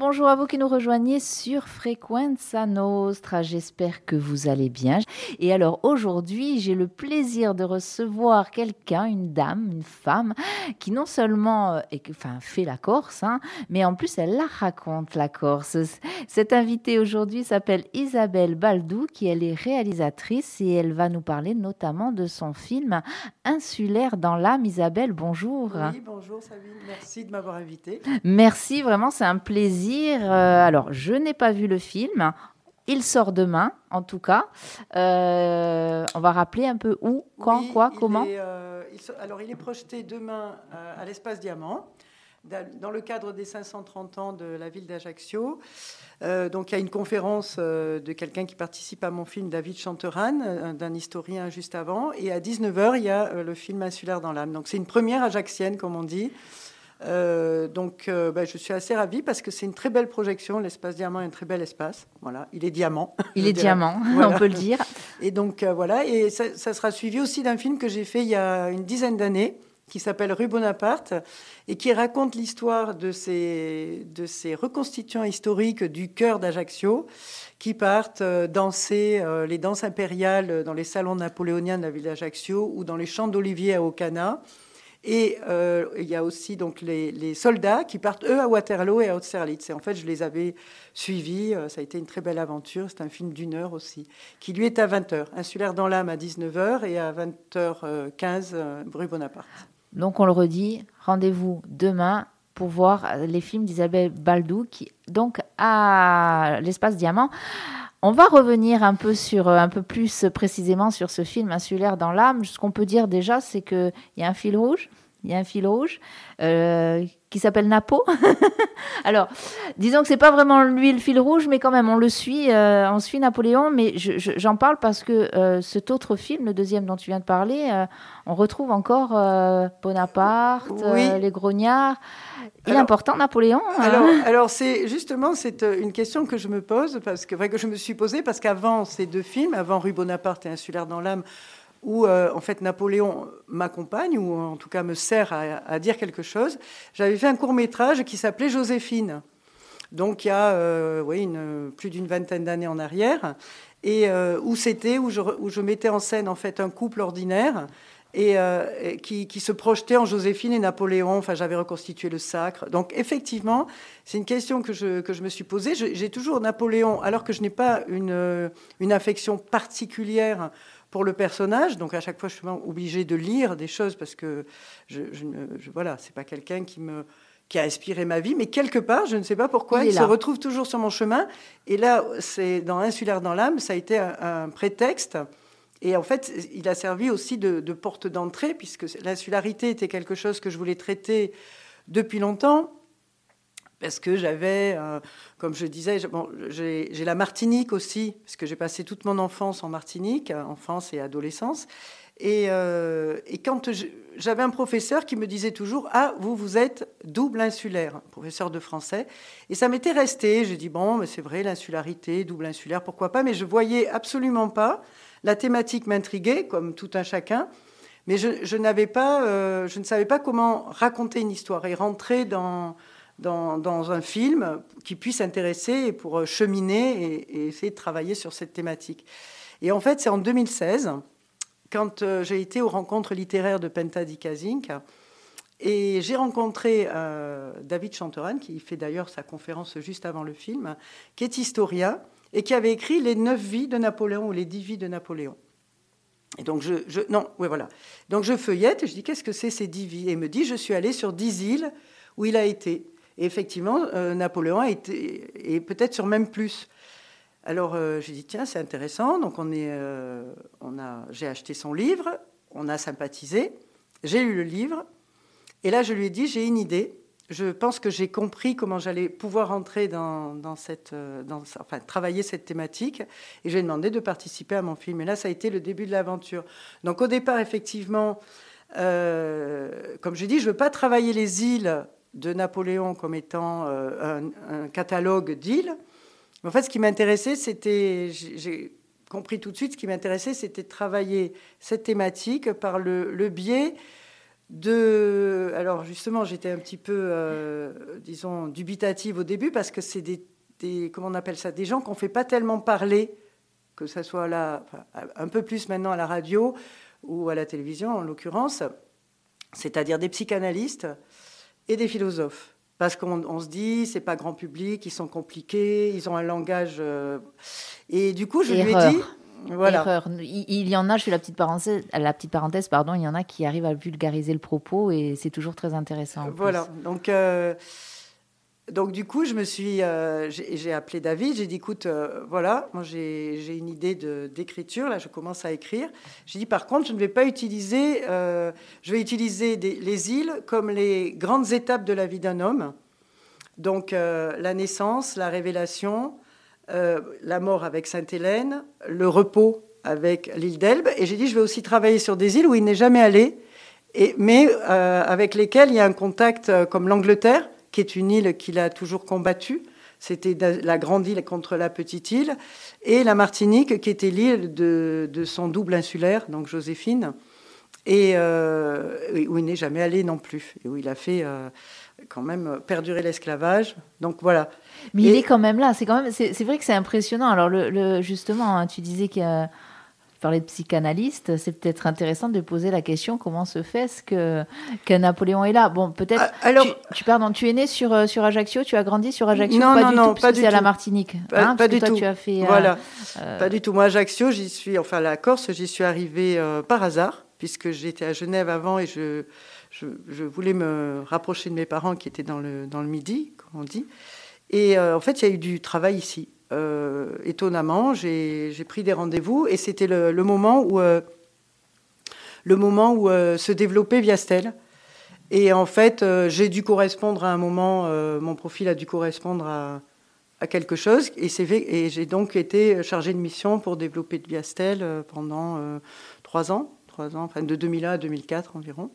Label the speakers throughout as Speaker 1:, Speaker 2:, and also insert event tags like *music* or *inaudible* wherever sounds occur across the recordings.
Speaker 1: bonjour à vous qui nous rejoignez sur Frequenza Nostra. J'espère que vous allez bien. Et alors aujourd'hui, j'ai le plaisir de recevoir quelqu'un, une dame, une femme, qui non seulement euh, enfin, fait la Corse, hein, mais en plus elle la raconte la Corse. Cette invitée aujourd'hui s'appelle Isabelle Baldou, qui elle est réalisatrice et elle va nous parler notamment de son film Insulaire dans l'âme. Isabelle, bonjour.
Speaker 2: Oui, bonjour Sabine, merci de m'avoir invitée.
Speaker 1: Merci, vraiment, c'est un plaisir. Euh, alors, je n'ai pas vu le film. Il sort demain, en tout cas. Euh, on va rappeler un peu où, quand, quoi, comment.
Speaker 2: Euh, alors, il est projeté demain à l'espace Diamant, dans le cadre des 530 ans de la ville d'Ajaccio. donc, il y a une conférence de quelqu'un qui participe à mon film, David Chanteran, d'un historien juste avant. Et à 19h, il y a le film Insulaire dans l'âme. Donc, c'est une première ajaxienne, comme on dit. Euh, donc, euh, bah, je suis assez ravie parce que c'est une très belle projection. L'espace diamant est un très bel espace. Voilà, il est diamant. *laughs*
Speaker 1: Il est diamant, *laughs* on peut le dire.
Speaker 2: Et donc euh, voilà, et ça, sera suivi aussi d'un film que j'ai fait il y a une dizaine d'années qui s'appelle Rue Bonaparte et qui raconte l'histoire de ces, de ces reconstituants historiques du cœur d'Ajaccio qui partent danser les danses impériales dans les salons napoléoniens de la ville d'Ajaccio ou dans les champs d'oliviers à Ocana et euh, il y a aussi donc les, soldats qui partent, eux, à Waterloo et à Austerlitz. Et en fait, je les avais suivis. Euh, ça a été une très belle aventure. C'est un film d'une heure aussi, qui lui est à 20h. Insulaire dans l'âme à 19h et à 20h15, euh, rue Bonaparte.
Speaker 1: Donc, on le redit, rendez-vous demain pour voir les films d'Isabelle Baldou, qui, donc à l'espace Diamant. On va revenir un peu sur un peu plus précisément sur ce film Insulaire dans l'âme. Ce qu'on peut dire déjà, c'est qu'il y a un fil rouge. Il y a un fil rouge euh, qui s'appelle Napo. *laughs* Alors, disons que c'est pas vraiment lui le fil rouge, mais quand même, on le suit, euh, on suit Napoléon. Mais j'en parle parce que euh, cet autre film, le deuxième dont tu viens de parler, on retrouve encore Bonaparte, les grognards. Il est important, Napoléon
Speaker 2: hein Alors, alors c'est justement c'est euh, une question que je me pose parce que, que je me suis posée parce qu'avant ces deux films, avant Rue Bonaparte et Insulaire dans l'âme, où euh, en fait Napoléon m'accompagne ou en tout cas me sert à, dire quelque chose, j'avais fait un court métrage qui s'appelait Joséphine. Donc il y a euh, plus d'une vingtaine d'années en arrière, et où c'était où je, mettais en scène en fait un couple ordinaire euh, et qui, qui, se projetait en Joséphine et Napoléon. Enfin, j'avais reconstitué le sacre. Donc, effectivement, c'est une question que je, que je me suis posée. J'ai toujours Napoléon, alors que je n'ai pas une, une affection particulière pour le personnage. Donc, à chaque fois, je suis obligée de lire des choses parce que je, je, voilà, c'est pas quelqu'un qui me qui a inspiré ma vie, mais quelque part, je ne sais pas pourquoi, il, se retrouve toujours sur mon chemin. Et là, c'est dans Insulaire dans l'âme, ça a été un prétexte et en fait, il a servi aussi de, porte d'entrée, puisque l'insularité était quelque chose que je voulais traiter depuis longtemps, parce que j'avais, euh, comme je disais, j'ai la Martinique aussi, parce que j'ai passé toute mon enfance en Martinique, enfance et adolescence. Et, euh, quand j'avais un professeur qui me disait toujours Ah, vous, vous êtes double insulaire, professeur de français. Et ça m'était resté. J'ai dit Bon, mais c'est vrai, l'insularité, double insulaire, pourquoi pas? Mais je voyais absolument pas la thématique m'intriguait, comme tout un chacun, mais je, n'avais pas, euh, je ne savais pas comment raconter une histoire et rentrer dans, dans, un film qui puisse intéresser pour euh, cheminer et, essayer de travailler sur cette thématique. Et en fait, c'est en 2016, quand euh, j'ai été aux rencontres littéraires de Penta di Casinca, et j'ai rencontré David Chanteran, qui fait d'ailleurs sa conférence juste avant le film, qui est historien et qui avait écrit les neuf vies de Napoléon ou les dix vies de Napoléon. Et donc je, non, oui voilà. Donc je feuillette et je dis qu'est-ce que c'est ces dix vies? Et il me dit je suis allé sur dix îles où il a été. Et effectivement, euh, Napoléon a été et peut-être sur même plus. Alors euh, j'ai dit tiens c'est intéressant. Donc on est, euh, on a, j'ai acheté son livre, on a sympathisé, j'ai lu le livre et là je lui ai dit j'ai une idée je pense que j'ai compris comment j'allais pouvoir entrer dans, cette, euh, enfin, travailler cette thématique. Et j'ai demandé de participer à mon film. Et là, ça a été le début de l'aventure. Donc, au départ, effectivement, comme je dis, je ne veux pas travailler les îles de Napoléon comme étant euh, un, catalogue d'îles. En fait, ce qui m'intéressait, c'était, j'ai compris tout de suite, ce qui m'intéressait, c'était de travailler cette thématique par le, biais de... Alors justement, j'étais un petit peu, euh, disons, dubitative au début parce que c'est des, comment on appelle ça, des gens qu'on fait pas tellement parler, que ça soit là, un peu plus maintenant à la radio ou à la télévision en l'occurrence, c'est-à-dire des psychanalystes et des philosophes. Parce qu'on se dit, c'est pas grand public, ils sont compliqués, ils ont un langage. Euh, et du coup, je lui ai dit.
Speaker 1: Voilà. Il, y en a, je fais la petite parenthèse, la petite parenthèse, pardon, il y en a qui arrivent à vulgariser le propos et c'est toujours très intéressant.
Speaker 2: Voilà. Donc, euh, donc du coup, je me suis, euh, j'ai appelé David. J'ai dit, écoute, euh, voilà, moi j'ai une idée d'écriture. Là, je commence à écrire. J'ai dit, par contre, je ne vais pas utiliser, je vais utiliser les îles comme les grandes étapes de la vie d'un homme. Donc la naissance, la révélation, euh, la mort avec Sainte-Hélène, le repos avec l'île d'Elbe. Et j'ai dit, je vais aussi travailler sur des îles où il n'est jamais allé, et, mais euh, avec lesquelles il y a un contact euh, comme l'Angleterre, qui est une île qu'il a toujours combattue. C'était la grande île contre la petite île. Et la Martinique, qui était l'île de, son double insulaire, donc Joséphine, et où il n'est jamais allé non plus, et où il a fait quand même perdurer l'esclavage. Donc voilà.
Speaker 1: Mais il est quand même là. C'est quand même, c'est vrai que c'est impressionnant. Alors le, justement, hein, tu disais qu'il parlait de psychanalyste, c'est peut-être intéressant de poser la question comment se fait-ce que, que Napoléon est là? Bon, peut-être. Ah, alors, tu, pardon, tu es né sur, euh, sur Ajaccio, tu as grandi sur Ajaccio
Speaker 2: Non,
Speaker 1: pas
Speaker 2: non,
Speaker 1: du
Speaker 2: non,
Speaker 1: tout,
Speaker 2: pas du
Speaker 1: tout.
Speaker 2: à
Speaker 1: la Martinique.
Speaker 2: Pas,
Speaker 1: hein,
Speaker 2: du tout.
Speaker 1: Tu as fait,
Speaker 2: euh, voilà, euh, pas du tout. Moi, Ajaccio, j'y suis, enfin la Corse, j'y suis arrivée par hasard, puisque j'étais à Genève avant et je, je, je, voulais me rapprocher de mes parents qui étaient dans le, dans le Midi, comme on dit. Et euh, en fait, il y a eu du travail ici. Euh, étonnamment, j'ai pris des rendez-vous et c'était le, moment où, euh, le moment où se développait Viastel. Et en fait, j'ai dû correspondre à un moment, mon profil a dû correspondre à, quelque chose. Et, j'ai donc été chargé de mission pour développer Viastel pendant trois ans, trois ans, enfin de 2001 à 2004 environ.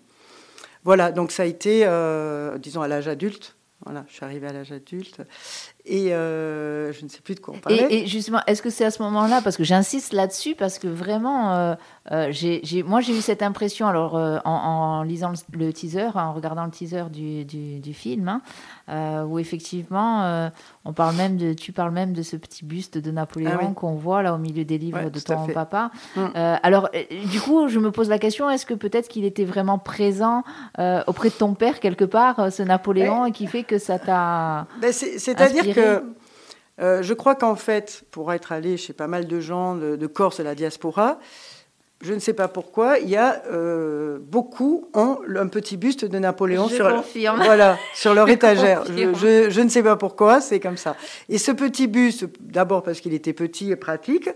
Speaker 2: Voilà, donc ça a été, disons, à l'âge adulte, voilà, je suis arrivée à l'âge adulte et euh, je ne sais plus de quoi on parlait.
Speaker 1: Et, justement, est-ce que c'est à ce moment-là, parce que j'insiste là-dessus, parce que vraiment, euh, euh, moi j'ai eu cette impression, alors en, lisant le, teaser, en regardant le teaser du, du, film, hein, où effectivement, on parle même de, tu parles même de ce petit buste de Napoléon ah qu'on voit là au milieu des livres de ton papa. Mm. alors, du coup, je me pose la question, est-ce que peut-être qu'il était vraiment présent auprès de ton père quelque part, ce Napoléon, et qui fait que ça t'a...
Speaker 2: Ben, c'est-à-dire euh, je crois qu'en fait, pour être allé chez pas mal de gens de, Corse et de la diaspora, je ne sais pas pourquoi, il y a euh, beaucoup ont un petit buste de Napoléon sur, voilà, sur leur *laughs* étagère. Je, je, ne sais pas pourquoi, c'est comme ça. Et ce petit buste, d'abord parce qu'il était petit et pratique,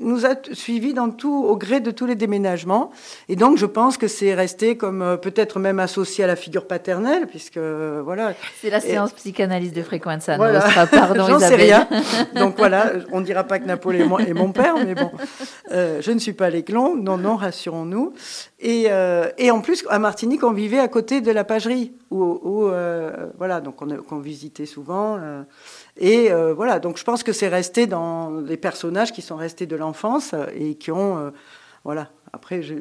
Speaker 2: nous a suivis dans tout, au gré de tous les déménagements. Et donc, je pense que c'est resté comme euh, peut-être même associé à la figure paternelle, puisque euh, voilà.
Speaker 1: C'est la séance psychanalyse de fréquence
Speaker 2: voilà.
Speaker 1: pardon, *laughs*
Speaker 2: J'en sais rien. Donc voilà, on ne dira pas que Napoléon est mon père, mais bon, euh, je ne suis pas Non, non, rassurons-nous. Et, et, en plus, à Martinique, on vivait à côté de la pagerie, où, voilà, donc on, on visitait souvent. Et euh, voilà, donc je pense que c'est resté dans les personnages qui sont restés de l'enfance et qui ont, euh, voilà, après, je,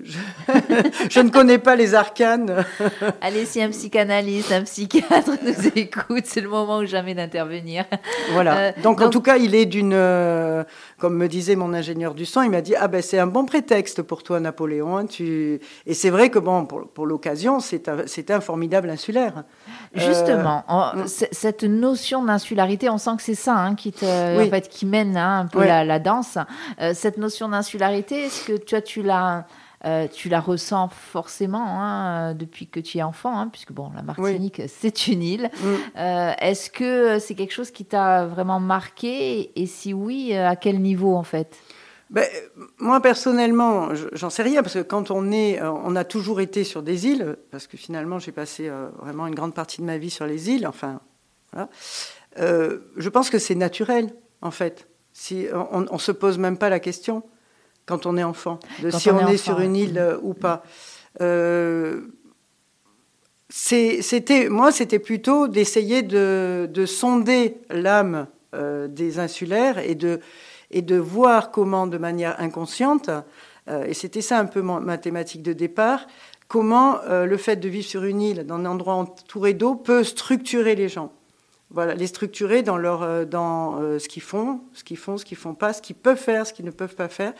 Speaker 2: *laughs* je, ne connais pas les arcanes. *laughs*
Speaker 1: Allez, si un psychanalyste, un psychiatre *laughs* nous écoute, c'est le moment ou jamais d'intervenir.
Speaker 2: Voilà. Euh, donc, en tout cas, il est d'une. Euh, comme me disait mon ingénieur du son, il m'a dit Ah, ben, c'est un bon prétexte pour toi, Napoléon. Hein, tu... Et c'est vrai que, bon, pour, pour l'occasion, c'est un, un, formidable insulaire.
Speaker 1: Justement, euh, cette notion d'insularité, on sent que c'est ça hein, qui, te, en fait, qui mène hein, un peu la, la, danse. cette notion d'insularité, est-ce que tu, tu l'as euh, tu la ressens forcément hein, depuis que tu es enfant, hein, puisque bon, la Martinique, c'est une île. Mm. Euh, est-ce que c'est quelque chose qui t'a vraiment marqué? Et si oui, à quel niveau en fait?
Speaker 2: Ben, moi personnellement, j'en sais rien parce que quand on est, euh, on a toujours été sur des îles, parce que finalement j'ai passé vraiment une grande partie de ma vie sur les îles. Enfin, voilà. je pense que c'est naturel en fait. Si on, on se pose même pas la question quand on est enfant, de si on, est, sur une île euh, ou pas. Euh, c'était, moi, c'était plutôt d'essayer de, sonder l'âme euh, des insulaires et de, et de voir comment, de manière inconsciente, et c'était ça un peu ma thématique de départ, comment le fait de vivre sur une île, dans un endroit entouré d'eau, peut structurer les gens. Voilà, les structurer dans, leur, dans ce qu'ils font, ce qu'ils font, ce qu'ils font pas, ce qu'ils peuvent faire, ce qu'ils ne peuvent pas faire.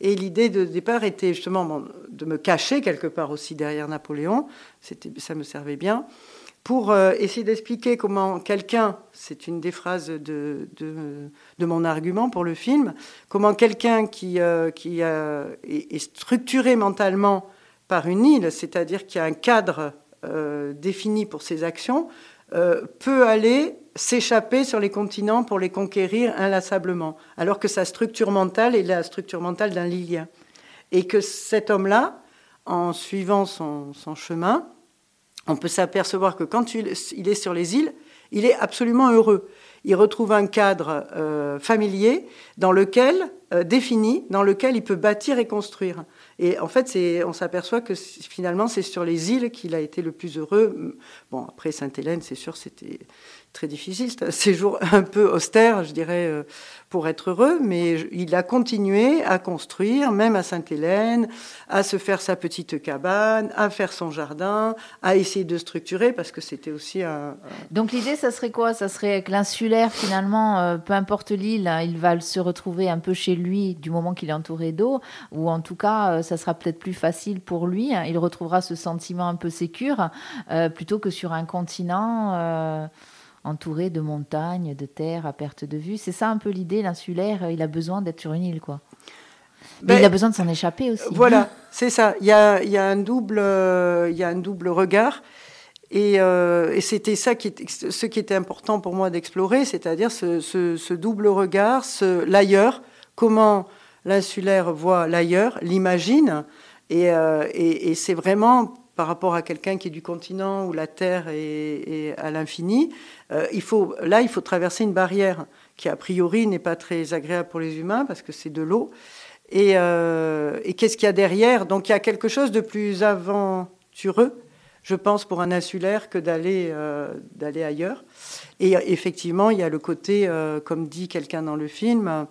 Speaker 2: Et l'idée de départ était justement de me cacher quelque part aussi derrière Napoléon. Ça me servait bien pour euh, essayer d'expliquer comment quelqu'un, c'est une des phrases de, de, mon argument pour le film, comment quelqu'un qui, euh, qui euh, est, structuré mentalement par une île, c'est-à-dire qui a un cadre défini pour ses actions, peut aller s'échapper sur les continents pour les conquérir inlassablement, alors que sa structure mentale est la structure mentale d'un lilien. Et que cet homme-là, en suivant son, son chemin, on peut s'apercevoir que quand il est sur les îles, il est absolument heureux. Il retrouve un cadre euh, familier dans lequel, euh, défini, dans lequel il peut bâtir et construire. Et en fait, on s'aperçoit que finalement, c'est sur les îles qu'il a été le plus heureux. Bon, après Sainte-Hélène, c'est sûr, c'était très difficile. C'est un séjour un peu austère, je dirais, euh, pour être heureux, mais il a continué à construire, même à Sainte-Hélène, à se faire sa petite cabane, à faire son jardin, à essayer de structurer, parce que c'était aussi un...
Speaker 1: Donc l'idée, ça serait quoi? Ça serait que l'insulaire, finalement, euh, peu importe l'île, hein, il va se retrouver un peu chez lui du moment qu'il est entouré d'eau, ou en tout cas, euh, ça sera peut-être plus facile pour lui. Hein. il retrouvera ce sentiment un peu sécure, plutôt que sur un continent entouré de montagnes, de terres à perte de vue. C'est ça un peu l'idée, l'insulaire, il a besoin d'être sur une île, quoi. Mais ben, il a besoin de s'en échapper aussi.
Speaker 2: Voilà, *laughs* c'est ça. Il y a, il y a un double, euh, il y a un double regard. Et, euh, et c'était ça qui ce qui était important pour moi d'explorer, c'est-à-dire ce, ce, double regard, ce, l'ailleurs, comment l'insulaire voit l'ailleurs, l'imagine. Et, euh, et, et c'est vraiment par rapport à quelqu'un qui est du continent où la Terre est, à l'infini, euh, il faut, là, il faut traverser une barrière qui, a priori, n'est pas très agréable pour les humains parce que c'est de l'eau. Et, euh, qu'est-ce qu'il y a derrière? Donc, il y a quelque chose de plus aventureux, je pense, pour un insulaire que d'aller euh, d'aller ailleurs. Et effectivement, il y a le côté, comme dit quelqu'un dans le film,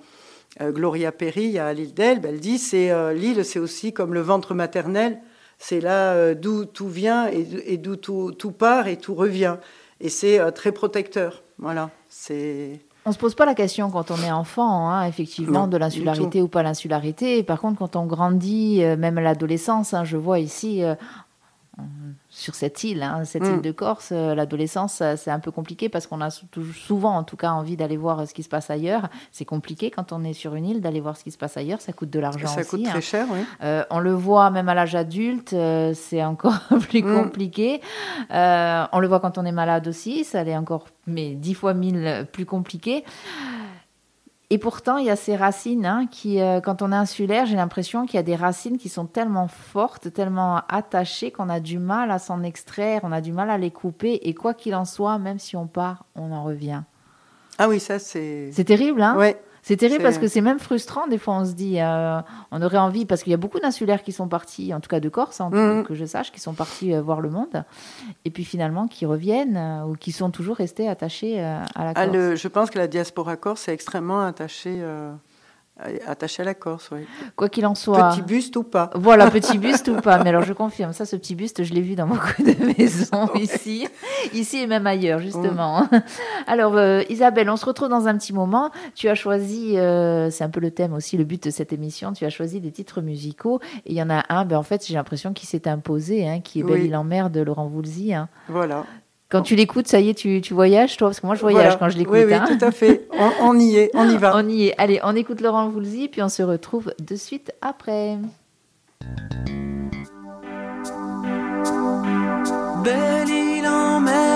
Speaker 2: Gloria Perry, à l'île d'Elbe, elle dit c'est l'île, c'est aussi comme le ventre maternel c'est là euh, d'où tout vient et, d'où tout, part et tout revient. Et c'est euh, très protecteur. Voilà. C'est.
Speaker 1: On se pose pas la question quand on est enfant, hein, effectivement, de l'insularité ou pas l'insularité. Par contre, quand on grandit, euh, même à l'adolescence, hein, je vois ici, sur cette île, hein, cette île mm. de Corse, euh, l'adolescence, euh, c'est un peu compliqué parce qu'on a souvent, en tout cas, envie d'aller voir euh, ce qui se passe ailleurs. C'est compliqué quand on est sur une île d'aller voir ce qui se passe ailleurs. Ça coûte de l'argent aussi.
Speaker 2: Ça coûte très
Speaker 1: hein.
Speaker 2: cher, oui.
Speaker 1: on le voit même à l'âge adulte, c'est encore *laughs* plus mm. compliqué. on le voit quand on est malade aussi, ça l'est encore, mais dix fois mille plus compliqué. Et pourtant, il y a ces racines hein, qui, euh, quand on est insulaire, j'ai l'impression qu'il y a des racines qui sont tellement fortes, tellement attachées qu'on a du mal à s'en extraire, on a du mal à les couper. Et quoi qu'il en soit, même si on part, on en revient.
Speaker 2: Ah oui, ça c'est.
Speaker 1: C'est terrible, hein?
Speaker 2: Ouais.
Speaker 1: C'est terrible parce que c'est même frustrant. Des fois, on se dit, euh, on aurait envie, parce qu'il y a beaucoup d'insulaires qui sont partis, en tout cas de Corse, en hein, mm. que je sache, qui sont partis euh, voir le monde, et puis finalement qui reviennent euh, ou qui sont toujours restés attachés à la ah, Corse.
Speaker 2: je pense que la diaspora corse est extrêmement attachée Attaché à la Corse, oui.
Speaker 1: Quoi qu'il en soit.
Speaker 2: Petit buste ou pas.
Speaker 1: Voilà, petit *laughs* buste ou pas. Mais alors, je confirme, ça, ce petit buste, je l'ai vu dans beaucoup *laughs* de maisons ici. Ici et même ailleurs, justement. *laughs* Alors, euh, Isabelle, on se retrouve dans un petit moment. Tu as choisi, euh, c'est un peu le thème aussi, le but de cette émission, tu as choisi des titres musicaux. Et il y en a un, ben, en fait, j'ai l'impression qu'il s'est imposé, hein, qui est Belle Île en mer de Laurent Voulzy. Hein.
Speaker 2: Voilà.
Speaker 1: Quand tu l'écoutes, ça y est, tu, tu, voyages, toi Parce que moi, je voyage quand je l'écoute.
Speaker 2: Oui, oui, hein. tout à fait. On, y est, on y va.
Speaker 1: On y est. Allez, on écoute Laurent Voulzy, puis on se retrouve de suite après.
Speaker 3: Belle île en mer,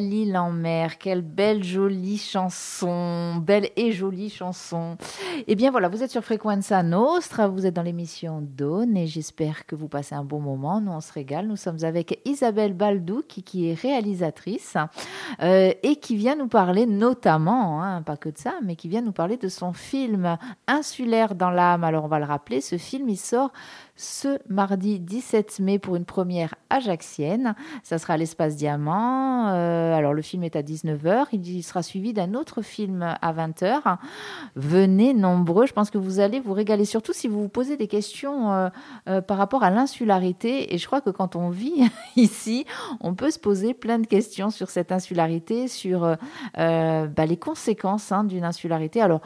Speaker 3: Belle île en mer,
Speaker 1: quelle belle jolie chanson, belle et jolie chanson. Eh bien voilà, vous êtes sur Frequenza Nostra, vous êtes dans l'émission Dawn et j'espère que vous passez un bon moment. Nous on se régale, nous sommes avec Isabelle Baldou qui, est réalisatrice euh, et qui vient nous parler notamment, hein, pas que de ça, mais qui vient nous parler de son film Insulaire dans l'âme. Alors on va le rappeler, ce film il sort ce mardi 17 mai pour une première ajaxienne. Ça sera à l'espace Diamant. Euh, alors le film est à 19h. Il sera suivi d'un autre film à 20h. Venez nombreux. Je pense que vous allez vous régaler, surtout si vous vous posez des questions euh, euh, par rapport à l'insularité. Et je crois que quand on vit *laughs* ici, on peut se poser plein de questions sur cette insularité, sur bah, les conséquences hein, d'une insularité. Alors,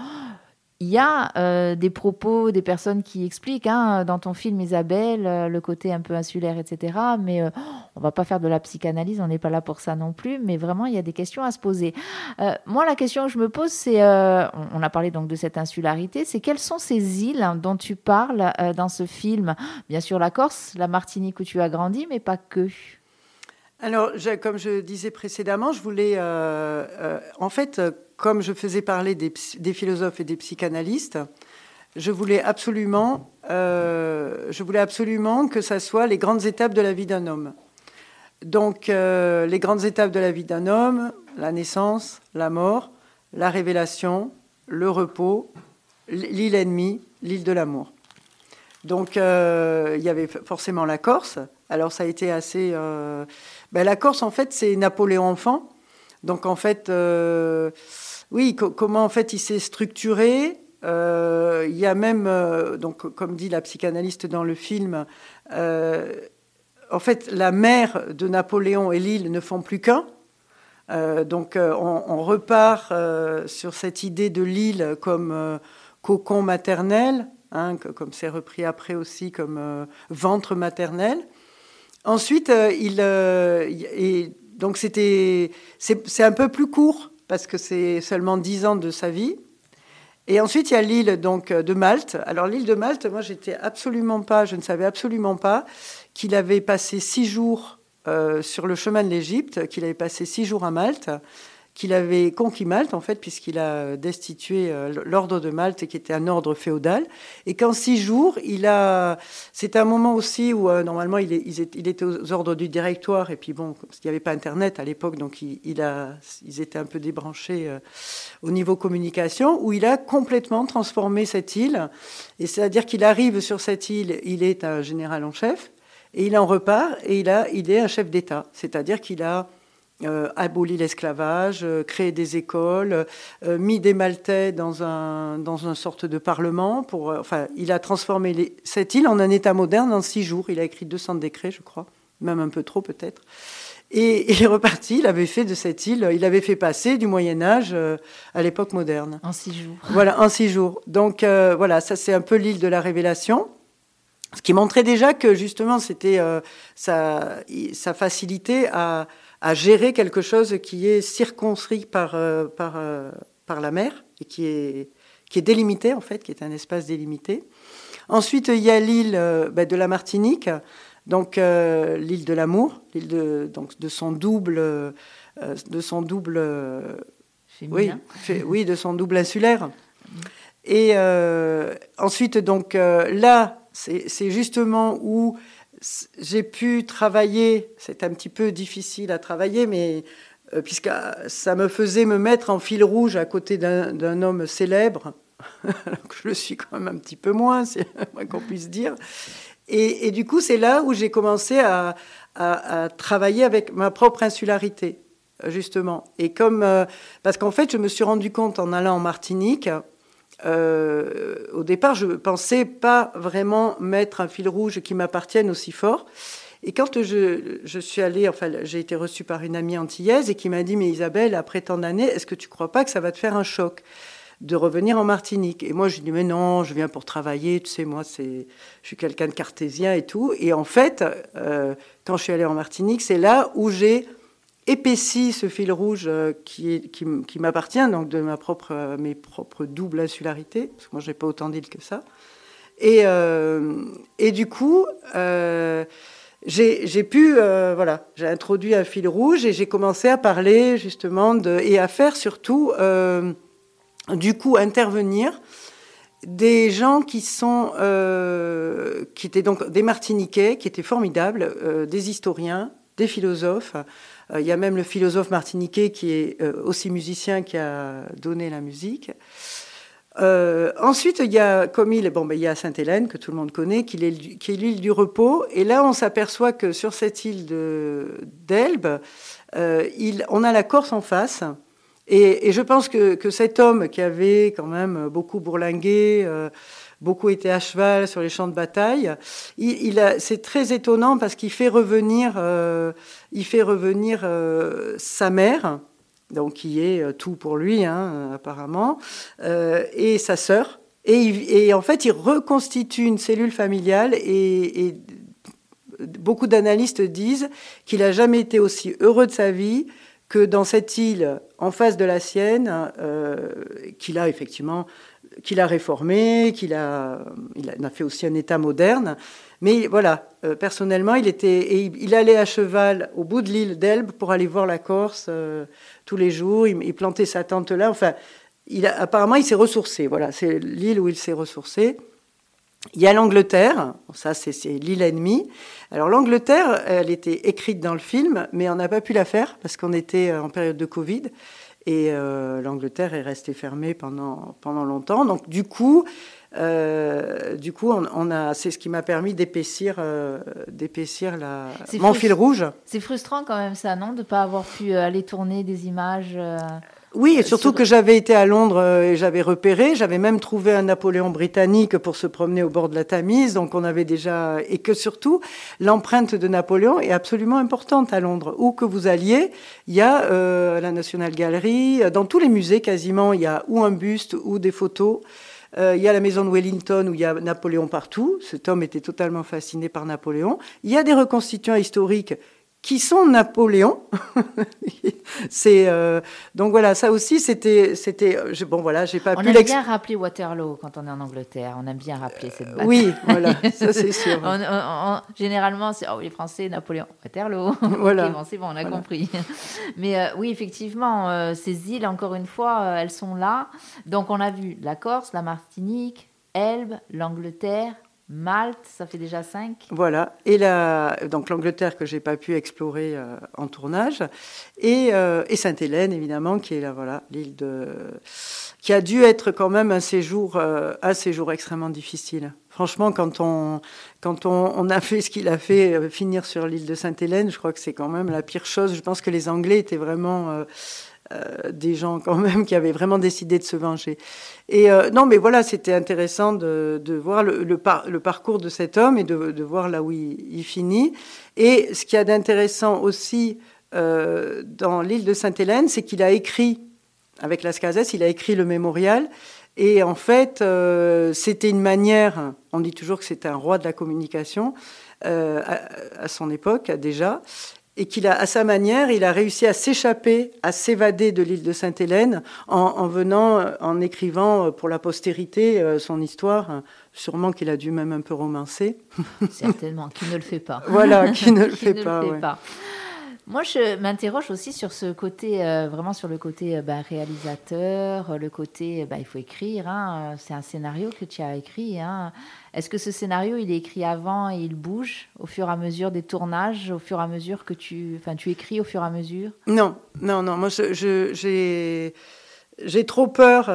Speaker 1: il y a euh, des propos des personnes qui expliquent hein, dans ton film Isabelle euh, le côté un peu insulaire, etc. Mais euh, on va pas faire de la psychanalyse, on n'est pas là pour ça non plus. Mais vraiment, il y a des questions à se poser. Euh, moi, la question que je me pose, c'est, on, a parlé donc de cette insularité, c'est quelles sont ces îles dont tu parles dans ce film? Bien sûr, la Corse, la Martinique où tu as grandi, mais pas que.
Speaker 2: Alors, comme je disais précédemment, je voulais, euh, euh, en fait, euh, comme je faisais parler des, philosophes et des psychanalystes, je voulais absolument, je voulais absolument que ça soit les grandes étapes de la vie d'un homme. Donc, les grandes étapes de la vie d'un homme, la naissance, la mort, la révélation, le repos, l'île ennemie, l'île de l'amour. Donc, il y avait forcément la Corse. Alors, ça a été assez. Ben, la Corse, en fait, c'est Napoléon enfant. Donc, en fait, euh, oui, co- comment en fait il s'est structuré. Euh, il y a même, euh, donc, comme dit la psychanalyste dans le film, en fait, la mère de Napoléon et l'île ne font plus qu'un. Donc, on, repart sur cette idée de l'île comme cocon maternel, hein, comme c'est repris après aussi comme ventre maternel. Ensuite, euh, il, euh, donc c'était, c'est un peu plus court parce que c'est seulement 10 ans de sa vie. Et ensuite, il y a l'île donc de Malte. Alors l'île de Malte, moi, j'étais absolument pas, je ne savais absolument pas qu'il avait passé six jours euh, sur le chemin de l'Égypte, qu'il avait passé six jours à Malte, qu'il avait conquis Malte en fait, puisqu'il a destitué euh, l'ordre de Malte, qui était un ordre féodal, et qu'en six jours, il a. C'est un moment aussi où euh, normalement il, était aux ordres du directoire, et puis bon, parce qu'il n'y avait pas Internet à l'époque, donc il, a, ils étaient un peu débranchés euh, au niveau communication, où il a complètement transformé cette île. Et c'est-à-dire qu'il arrive sur cette île, il est un général en chef, et il en repart, et il, a, il est un chef d'État. C'est-à-dire qu'il a euh, aboli l'esclavage, euh, créé des écoles, euh, mis des Maltais dans un dans une sorte de parlement. Pour, euh, enfin, il a transformé les- cette île en un État moderne en six jours. Il a écrit 200 décrets, je crois, même un peu trop peut-être. Et *laughs* il est reparti. Il avait fait de cette île, il avait fait passer du Moyen Âge euh, à l'époque moderne.
Speaker 1: En six jours. *laughs*
Speaker 2: Voilà, en six jours. Donc euh, voilà, ça c'est un peu l'île de la révélation. Ce qui montrait déjà que justement c'était euh, facilité à, à gérer quelque chose qui est circonscrit par, euh, par, euh, par la mer et qui est, qui est délimité en fait, qui est un espace délimité. Ensuite, il y a l'île euh, bah, de la Martinique, donc euh, l'île de l'amour, l'île de, donc, de son double, euh, de son double, euh, oui, fait- oui, de son double insulaire. Et ensuite, donc là, c'est c'est justement où j'ai pu travailler. C'est un petit peu difficile à travailler, mais euh, puisque ça me faisait me mettre en fil rouge à côté d'un homme célèbre, alors *laughs* que je le suis quand même un petit peu moins, c'est *laughs* moins qu'on puisse dire. Et, du coup, c'est là où j'ai commencé à travailler avec ma propre insularité, justement. Et comme euh, parce qu'en fait, je me suis rendu compte en allant en Martinique. Euh, au départ, je pensais pas vraiment mettre un fil rouge qui m'appartienne aussi fort. Et quand je, je suis allée, enfin, j'ai été reçue par une amie antillaise et qui m'a dit, mais Isabelle, après tant d'années, est-ce que tu crois pas que ça va te faire un choc de revenir en Martinique? Et moi, je dis, mais non, je viens pour travailler, tu sais, moi, c'est, je suis quelqu'un de cartésien et tout. Et en fait, euh, quand je suis allée en Martinique, c'est là où j'ai épaissi ce fil rouge euh, qui, qui, m'appartient, donc de ma propre, euh, mes propres doubles insularités, parce que moi, je n'ai pas autant d'îles que ça. Et, euh, et du coup, euh, j'ai pu, voilà, j'ai introduit un fil rouge et j'ai commencé à parler justement de, et à faire surtout, du coup, intervenir des gens qui sont, qui étaient donc des Martiniquais, qui étaient formidables, des historiens, des philosophes. Euh, Il y a même le philosophe martiniquais qui est euh, aussi musicien qui a donné la musique. Euh, ensuite, il y a comme bon, ben, il y a Sainte-Hélène que tout le monde connaît, qui est, l'île du repos. Et là, on s'aperçoit que sur cette île de- d'Elbe, on a la Corse en face. Et, je pense que, cet homme qui avait quand même beaucoup bourlingué, beaucoup été à cheval sur les champs de bataille, il, c'est très étonnant parce qu'il fait revenir, euh, il fait revenir euh, sa mère, donc qui est euh, tout pour lui hein, apparemment, et sa sœur. Et, en fait, il reconstitue une cellule familiale et, beaucoup d'analystes disent qu'il n'a jamais été aussi heureux de sa vie que dans cette île en face de la sienne, qu'il a effectivement, qu'il a réformé, qu'il a, il a, fait aussi un État moderne. Mais voilà, euh, personnellement, il était, et il, allait à cheval au bout de l'île d'Elbe pour aller voir la Corse euh, tous les jours. Il, plantait sa tente là. Enfin, il apparemment, il s'est ressourcé. Voilà, c'est l'île où il s'est ressourcé. Il y a l'Angleterre, ça c'est l'île ennemie. Alors l'Angleterre, elle était écrite dans le film, mais on n'a pas pu la faire parce qu'on était en période de Covid et euh, l'Angleterre est restée fermée pendant, pendant longtemps. Donc du coup, euh, du coup, on, on a, c'est ce qui m'a permis d'épaissir, euh, d'épaissir la, mon fil rouge.
Speaker 1: C'est frustrant quand même ça, non De ne pas avoir pu aller tourner des images.
Speaker 2: Oui, et surtout
Speaker 1: sur-
Speaker 2: que j'avais été à Londres euh, et j'avais repéré, j'avais même trouvé un Napoléon britannique pour se promener au bord de la Tamise, donc on avait déjà et que surtout l'empreinte de Napoléon est absolument importante à Londres. Où que vous alliez, il y a euh, la National Gallery, euh, dans tous les musées quasiment, il y a ou un buste ou des photos. Euh, il y a la maison de Wellington où il y a Napoléon partout. Cet homme était totalement fasciné par Napoléon. Il y a des reconstituants historiques qui sont Napoléon. *laughs* c'est euh, donc voilà, ça aussi c'était c'était euh, bon voilà, j'ai pas
Speaker 1: On
Speaker 2: pu
Speaker 1: aime
Speaker 2: l'ex-
Speaker 1: bien rappeler Waterloo quand on est en Angleterre. On aime bien rappeler cette bataille.
Speaker 2: Oui, voilà, *laughs* ça c'est sûr.
Speaker 1: On- on- on- généralement, c'est oh, les Français, Napoléon, Waterloo.
Speaker 2: Voilà. *laughs*
Speaker 1: Ok, bon, c'est bon, on a
Speaker 2: Voilà.
Speaker 1: compris. Mais euh, oui, effectivement, euh, ces îles, encore une fois, euh, elles sont là. Donc, on a vu la Corse, la Martinique, Elbe, l'Angleterre, Malte, ça fait déjà cinq.
Speaker 2: Voilà. Et la, donc l'Angleterre que j'ai pas pu explorer euh, en tournage, et, euh, et Sainte-Hélène évidemment, qui est là, voilà, l'île de, qui a dû être quand même un séjour, euh, un séjour extrêmement difficile. Franchement, quand on, quand on, on a fait ce qu'il a fait, finir sur l'île de Sainte-Hélène, je crois que c'est quand même la pire chose. Je pense que les Anglais étaient vraiment euh, des gens quand même qui avaient vraiment décidé de se venger. Et euh, non, mais voilà, c'était intéressant de, voir le, le, par- le parcours de cet homme et de, voir là où il, finit. Et ce qu'il y a d'intéressant aussi euh, dans l'île de Sainte-Hélène, c'est qu'il a écrit, avec Las Casas, il a écrit le mémorial. Et en fait, c'était une manière, on dit toujours que c'était un roi de la communication à son époque déjà. Et qu'il a, à sa manière, il a réussi à s'échapper, à s'évader de l'île de Sainte-Hélène en, en venant, euh, en écrivant euh, pour la postérité euh, son histoire. Sûrement qu'il a dû même un peu romancer.
Speaker 1: Certainement, qui ne le fait pas.
Speaker 2: Voilà, qui ne le *laughs*
Speaker 1: Qui
Speaker 2: fait
Speaker 1: ne
Speaker 2: pas.
Speaker 1: le fait
Speaker 2: ouais.
Speaker 1: pas. Moi, je m'interroge aussi sur ce côté, euh, vraiment sur le côté euh, bah, réalisateur, le côté, euh, bah, il faut écrire. hein, c'est un scénario que tu as écrit. hein. Est-ce que ce scénario, il est écrit avant et il bouge au fur et à mesure des tournages, au fur et à mesure que tu, enfin, tu écris au fur et à mesure?
Speaker 2: Non, non, non. Moi, j'ai j'ai trop peur,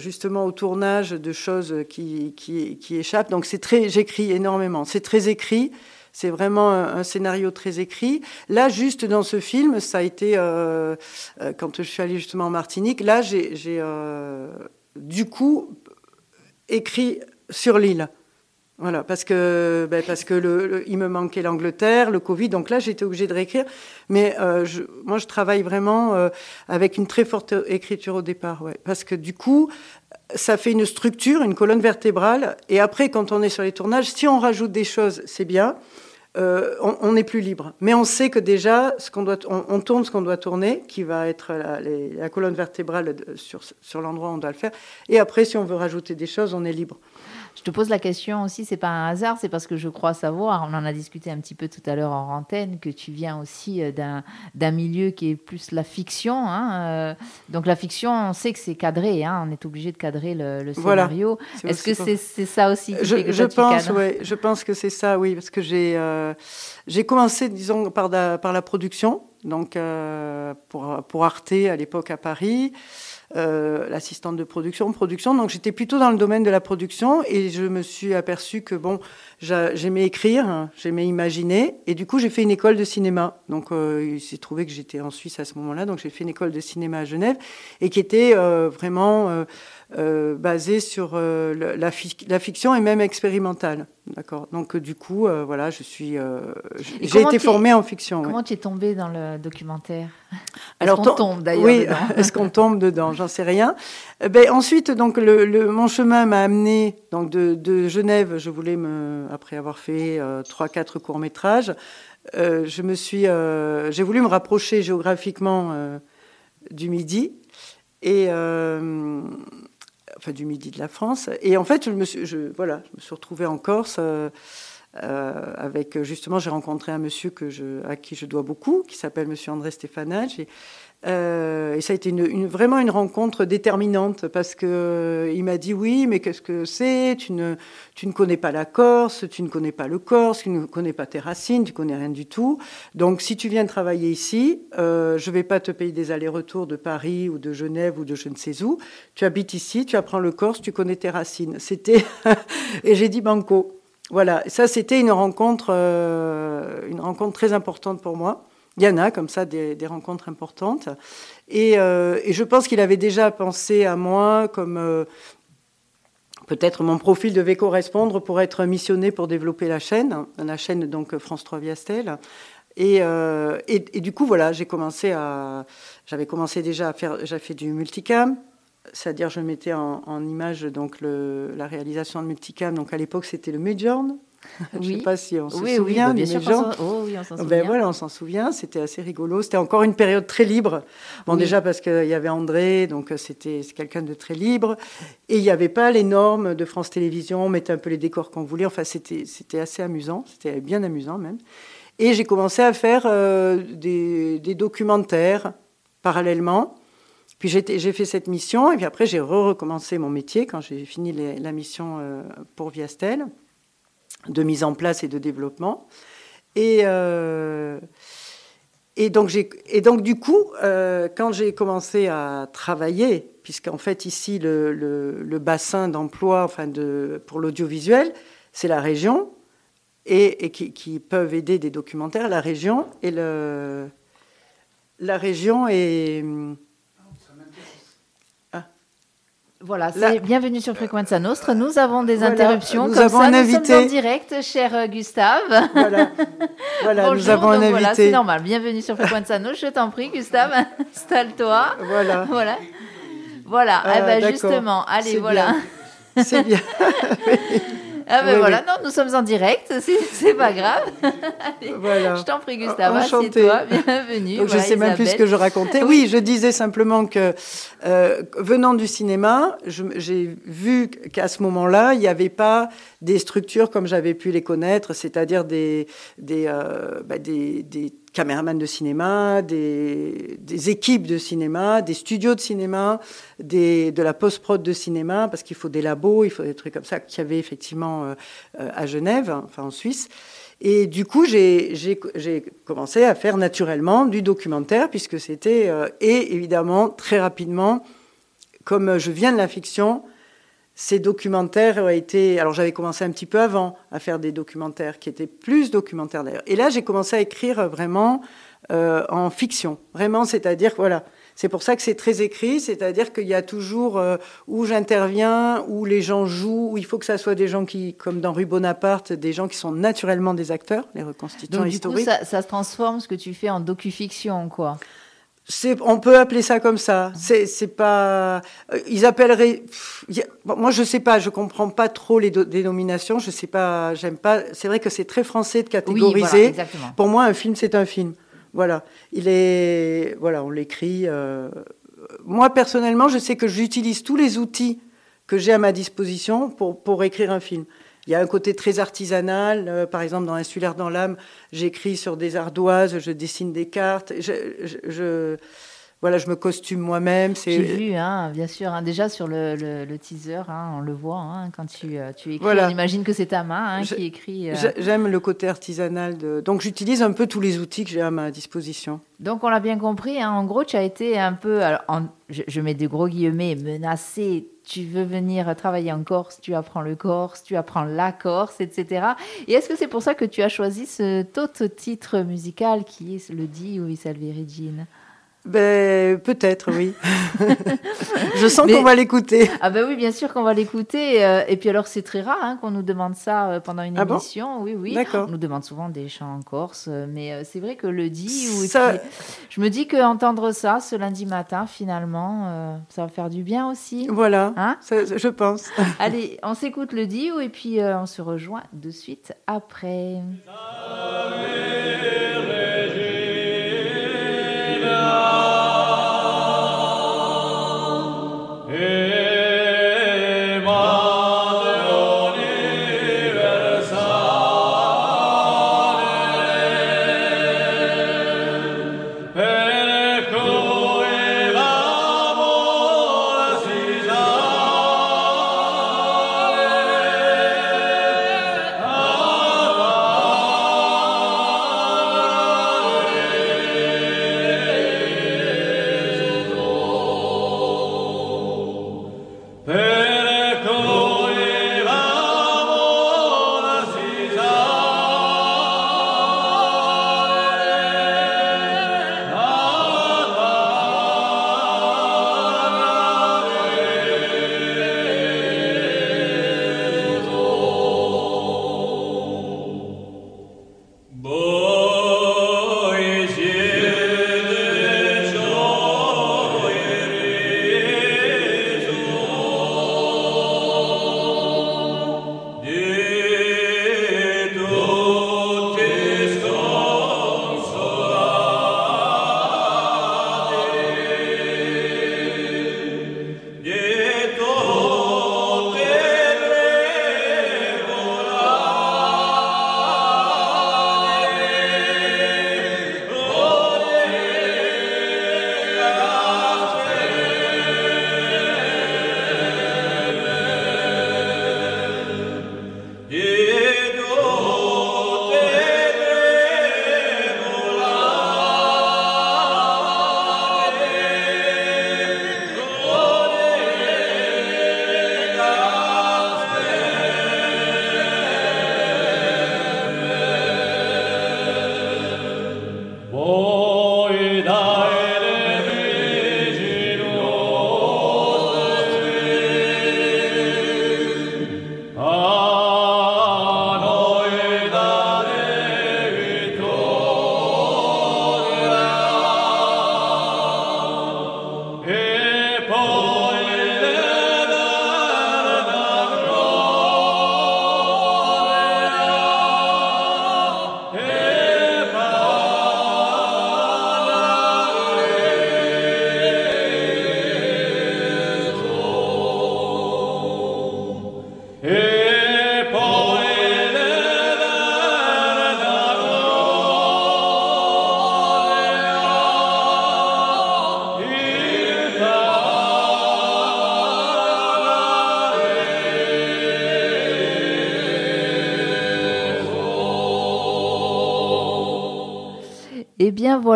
Speaker 2: justement, au tournage de choses qui, qui, qui échappent. Donc, c'est très, j'écris énormément. C'est très écrit. C'est vraiment un, scénario très écrit. Là, juste dans ce film, ça a été euh, euh, quand je suis allée justement en Martinique. Là, j'ai euh, du coup écrit sur l'île. Voilà, parce que, ben, parce que il me manquait l'Angleterre, le Covid, donc là j'étais obligée de réécrire. Mais moi je travaille vraiment avec une très forte écriture au départ, parce que du coup ça fait une structure, une colonne vertébrale, et après quand on est sur les tournages, si on rajoute des choses, c'est bien. Euh, on, on est plus libre, mais on sait que déjà, ce qu'on doit, on, tourne ce qu'on doit tourner, qui va être la, colonne vertébrale sur, sur l'endroit où on doit le faire. Et après, si on veut rajouter des choses, on est libre.
Speaker 1: Je te pose la question aussi, c'est pas un hasard, c'est parce que je crois savoir, on en a discuté un petit peu tout à l'heure en antenne, que tu viens aussi euh, d'un milieu qui est plus la fiction. hein, euh, donc la fiction, on sait que c'est cadré, hein, on est obligé de cadrer le, le
Speaker 2: Voilà.
Speaker 1: scénario.
Speaker 2: C'est
Speaker 1: Est-ce que c'est c'est ça aussi qui
Speaker 2: je,
Speaker 1: que
Speaker 2: je pense, ouais, je pense que c'est ça, oui, parce que j'ai euh, j'ai commencé, disons, par, la production, donc euh, pour, pour Arte à l'époque à Paris, euh, l'assistante de production, production. Donc j'étais plutôt dans le domaine de la production et je me suis aperçue que bon, j'aimais écrire, j'aimais imaginer, et du coup j'ai fait une école de cinéma. Donc euh, il s'est trouvé que j'étais en Suisse à ce moment-là, donc j'ai fait une école de cinéma à Genève et qui était euh, vraiment euh, basée sur la, fi- la fiction et même expérimentale. D'accord. Donc du coup, voilà, je suis, j'ai été formée en fiction. ouais.
Speaker 1: Comment tu es tombé dans le documentaire?
Speaker 2: Alors,
Speaker 1: Est-ce qu'on tombe d'ailleurs
Speaker 2: Oui, *laughs* est-ce qu'on tombe dedans? J'en sais rien. Euh, Ben, ensuite, donc, le, le- mon chemin m'a amené donc, de, de Genève. Je voulais, me, après avoir fait euh, trois, quatre courts-métrages, euh, je me suis, euh, j'ai voulu me rapprocher géographiquement euh, du Midi. Et. euh, enfin, du Midi de la France. Et en fait, je me suis, voilà, je me suis retrouvée en Corse. euh, euh, avec justement, j'ai rencontré un monsieur que je, à qui je dois beaucoup, qui s'appelle Monsieur André Stéfanage. Et, euh, et ça a été vraiment une rencontre déterminante parce que euh, il m'a dit oui, mais qu'est-ce que c'est? Tu ne, tu ne connais pas la Corse, tu ne connais pas le Corse, tu ne connais pas tes racines, tu connais rien du tout. Donc si tu viens travailler ici, euh, je vais pas te payer des allers-retours de Paris ou de Genève ou de je ne sais où. Tu habites ici, tu apprends le Corse, tu connais tes racines. C'était *laughs* et j'ai dit banco. Voilà, ça c'était une rencontre, euh, une rencontre très importante pour moi. Il y en a comme ça des, rencontres importantes. Et, euh, et je pense qu'il avait déjà pensé à moi comme euh, peut-être mon profil devait correspondre pour être missionné pour développer la chaîne, la chaîne donc France 3 Viastel. Et, euh, et, du coup, voilà, j'ai commencé à, j'avais commencé déjà à faire, j'ai fait du multicam, c'est-à-dire je mettais en, image donc la réalisation de multicam. Donc à l'époque, c'était le Midjourn. *laughs* Je ne
Speaker 1: Oui.
Speaker 2: sais pas si on se
Speaker 1: Oui, oui,
Speaker 2: souvient
Speaker 1: bah, sûr. qu'on
Speaker 2: Midjourn.
Speaker 1: s'en- Oh, oui, on s'en
Speaker 2: Ben
Speaker 1: souvient.
Speaker 2: voilà, on s'en souvient, c'était assez rigolo. C'était encore une période très libre. Bon,
Speaker 1: Oui.
Speaker 2: déjà parce qu'il y avait André, donc euh, c'était quelqu'un de très libre. Et il n'y avait pas les normes de France Télévisions, on mettait un peu les décors qu'on voulait. Enfin, c'était c'était assez amusant, c'était bien amusant même. Et j'ai commencé à faire euh, des, des documentaires parallèlement. Puis j'ai fait cette mission, et puis après j'ai re-recommencé mon métier quand j'ai fini les- la mission euh, pour Viastel, de mise en place et de développement. Et, euh, et, donc, et donc, du coup, euh, quand j'ai commencé à travailler, puisqu'en fait, ici, le, le- le bassin d'emploi enfin de, pour l'audiovisuel, c'est la région, et, et qui, qui peuvent aider des documentaires, la région et le. La région et.
Speaker 1: Voilà, c'est bienvenue sur Frequenza Nostra. Nous avons des
Speaker 2: Voilà,
Speaker 1: interruptions
Speaker 2: nous
Speaker 1: comme
Speaker 2: avons
Speaker 1: ça.
Speaker 2: un
Speaker 1: nous
Speaker 2: invité.
Speaker 1: sommes en direct, cher euh, Gustave.
Speaker 2: Voilà, voilà nous *laughs* avons un
Speaker 1: voilà, c'est
Speaker 2: invité.
Speaker 1: normal. Bienvenue sur Frequenza Nostra. Je t'en prie, Gustave, *laughs* installe-toi.
Speaker 2: Voilà,
Speaker 1: Voilà. Voilà,
Speaker 2: Ah,
Speaker 1: eh ben,
Speaker 2: d'accord.
Speaker 1: justement, allez, voilà.
Speaker 2: c'est bien. *laughs*
Speaker 1: Ah ben
Speaker 2: Oui,
Speaker 1: voilà,
Speaker 2: oui.
Speaker 1: non, nous sommes en direct, c'est c'est pas grave. *laughs* Allez,
Speaker 2: Voilà.
Speaker 1: Je t'en prie, Gustave,
Speaker 2: Enchantée.
Speaker 1: toi bienvenue.
Speaker 2: Donc
Speaker 1: Voilà,
Speaker 2: je sais même plus ce que je racontais. Oui, je disais simplement que euh, venant du cinéma, j'ai vu qu'à ce moment-là, il n'y avait pas des structures comme j'avais pu les connaître, c'est-à-dire des, des, euh, bah, des, des caméramans de cinéma, des, des équipes de cinéma, des studios de cinéma, des, de la post-prod de cinéma, parce qu'il faut des labos, il faut des trucs comme ça qu'il y avait effectivement euh, euh, à Genève, enfin en Suisse. Et du coup, j'ai commencé à faire naturellement du documentaire, puisque c'était, euh, et évidemment, très rapidement, comme je viens de la fiction, ces documentaires ont été. Alors, j'avais commencé un petit peu avant à faire des documentaires, qui étaient plus documentaires d'ailleurs. Et là, j'ai commencé à écrire vraiment euh, en fiction. Vraiment, c'est-à-dire, voilà. C'est pour ça que c'est très écrit, c'est-à-dire qu'il y a toujours euh, où j'interviens, où les gens jouent, où il faut que ça soit des gens qui, comme dans Rue Bonaparte, des gens qui sont naturellement des acteurs, les reconstituants
Speaker 1: Donc du coup,
Speaker 2: historiques.
Speaker 1: ça, ça se transforme ce que tu fais en docu-fiction, quoi.
Speaker 2: On peut appeler ça comme ça. C'est, c'est pas. euh, Ils appelleraient. pff, y a- bon, moi, je sais pas. Je comprends pas trop les dénominations. Je sais pas. J'aime pas. C'est vrai que c'est très français de
Speaker 1: Oui,
Speaker 2: catégoriser.
Speaker 1: voilà.
Speaker 2: Pour moi, un film, c'est un film. Voilà. Il est. Voilà, on l'écrit. euh, Moi, personnellement, je sais que j'utilise tous les outils que j'ai à ma disposition pour, pour écrire un film. Il y a un côté très artisanal. euh, par exemple, dans Insulaire dans l'âme, j'écris sur des ardoises, je dessine des cartes. Je, voilà, je me costume moi-même.
Speaker 1: J'ai vu, hein, bien sûr, hein, déjà sur le, le- le teaser, hein, on le voit hein, quand tu, euh, tu écris.
Speaker 2: Voilà.
Speaker 1: On imagine que c'est ta main
Speaker 2: Je-
Speaker 1: qui écrit. euh.
Speaker 2: J'a- J'aime le côté artisanal. De... Donc, j'utilise un peu tous les outils que j'ai à ma disposition.
Speaker 1: Donc on l'a bien compris, en gros tu as été un peu, alors, en- je, je mets des gros guillemets, menacé, tu veux venir travailler en Corse, tu apprends le Corse, tu apprends la Corse, etc. Et est-ce que c'est pour ça que tu as choisi ce autre titre musical qui est le Di ou Salve Regine
Speaker 2: Ben, peut-être, oui. *laughs* je sens
Speaker 1: Mais-
Speaker 2: qu'on va l'écouter.
Speaker 1: Ah ben oui, bien sûr qu'on va l'écouter. euh, et puis alors c'est très rare hein, qu'on nous demande ça euh, pendant une
Speaker 2: Ah bon?
Speaker 1: émission. oui, oui.
Speaker 2: D'accord.
Speaker 1: On nous demande souvent des chants en Corse, euh, mais c'est vrai que le Di ou
Speaker 2: Ça-
Speaker 1: puis, je me dis que entendre ça ce lundi matin, finalement, euh, ça va faire du bien aussi.
Speaker 2: Voilà,
Speaker 1: Hein?
Speaker 2: ça, je pense. *laughs*
Speaker 1: Allez, on s'écoute le Dio et puis euh, on se rejoint de suite après.